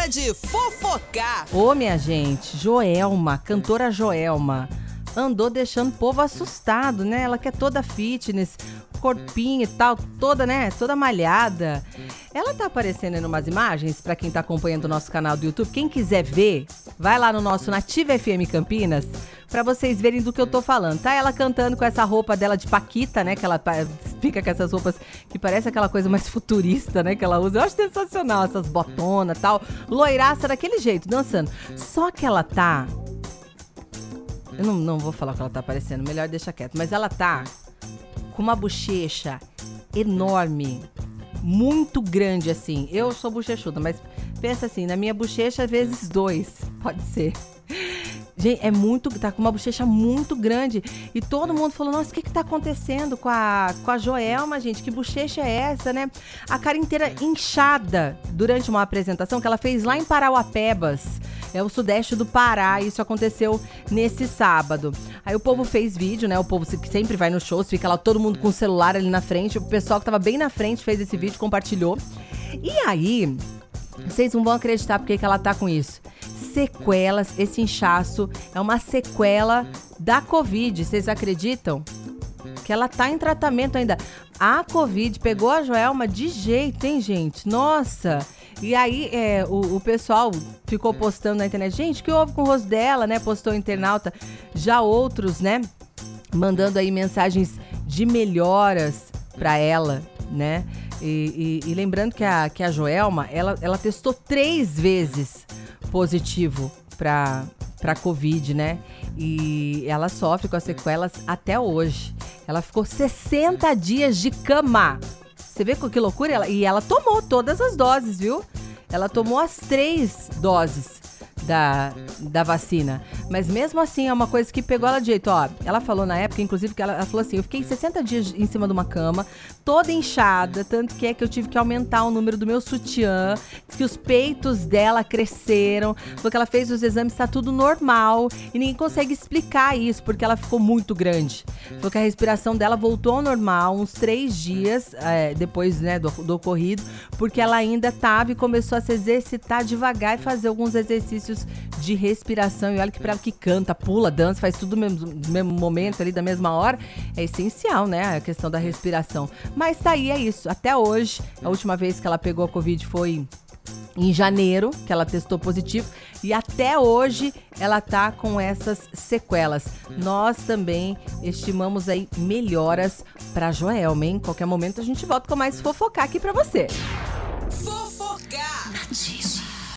hora de fofocar. Ô, minha gente, Joelma, cantora Joelma, andou deixando o povo assustado, né? Ela que é toda fitness, corpinho e tal, toda, né? Toda malhada. Ela tá aparecendo em umas imagens para quem tá acompanhando o nosso canal do YouTube. Quem quiser ver, vai lá no nosso Nativa FM Campinas para vocês verem do que eu tô falando. Tá ela cantando com essa roupa dela de paquita, né? Que ela fica com essas roupas que parece aquela coisa mais futurista, né? Que ela usa. Eu acho sensacional essas botonas tal. Loiraça daquele jeito, dançando. Só que ela tá eu não, não vou falar o que ela tá aparecendo, melhor deixa quieto. Mas ela tá com uma bochecha enorme, muito grande assim. Eu sou bochechuda, mas pensa assim, na minha bochecha vezes dois, pode ser. Gente, é muito. Tá com uma bochecha muito grande. E todo mundo falou: nossa, o que que tá acontecendo com a, com a Joelma, gente? Que bochecha é essa, né? A cara inteira inchada durante uma apresentação que ela fez lá em Parauapebas. É o sudeste do Pará. Isso aconteceu nesse sábado. Aí o povo fez vídeo, né? O povo que sempre vai no show, fica lá todo mundo com o celular ali na frente. O pessoal que tava bem na frente fez esse vídeo, compartilhou. E aí, vocês não vão acreditar porque que ela tá com isso sequelas. Esse inchaço é uma sequela da Covid. Vocês acreditam? Que ela tá em tratamento ainda. A Covid pegou a Joelma de jeito, hein, gente? Nossa! E aí, é, o, o, pessoal ficou postando na internet, gente, que houve com o rosto dela, né? Postou internauta. Já outros, né? Mandando aí mensagens de melhoras para ela, né? E, e, e, lembrando que a, que a Joelma, ela, ela testou três vezes positivo para para Covid, né? E ela sofre com as sequelas até hoje. Ela ficou 60 dias de cama. Você vê que loucura? Ela, e ela tomou todas as doses, viu? Ela tomou as três doses da, da vacina. Mas mesmo assim, é uma coisa que pegou ela de jeito. Ó, ela falou na época, inclusive, que ela, ela, falou assim: eu fiquei 60 dias em cima de uma cama, toda inchada, tanto que é que eu tive que aumentar o número do meu sutiã, que os peitos dela cresceram, porque ela fez os exames, tá tudo normal. E ninguém consegue explicar isso, porque ela ficou muito grande. Falou que a respiração dela voltou ao normal uns três dias é, depois né, do, do ocorrido, porque ela ainda tava e começou a se exercitar devagar e fazer alguns exercícios de respiração. E olha que para que canta, pula, dança, faz tudo no mesmo, no mesmo momento ali, da mesma hora, é essencial, né? A questão da respiração. Mas tá aí, é isso. Até hoje, a última vez que ela pegou a Covid foi em janeiro, que ela testou positivo, e até hoje ela tá com essas sequelas. Nós também estimamos aí melhoras para Joelma, hein? Qualquer momento a gente volta com mais fofocar aqui para você. Fofocar! Notícia.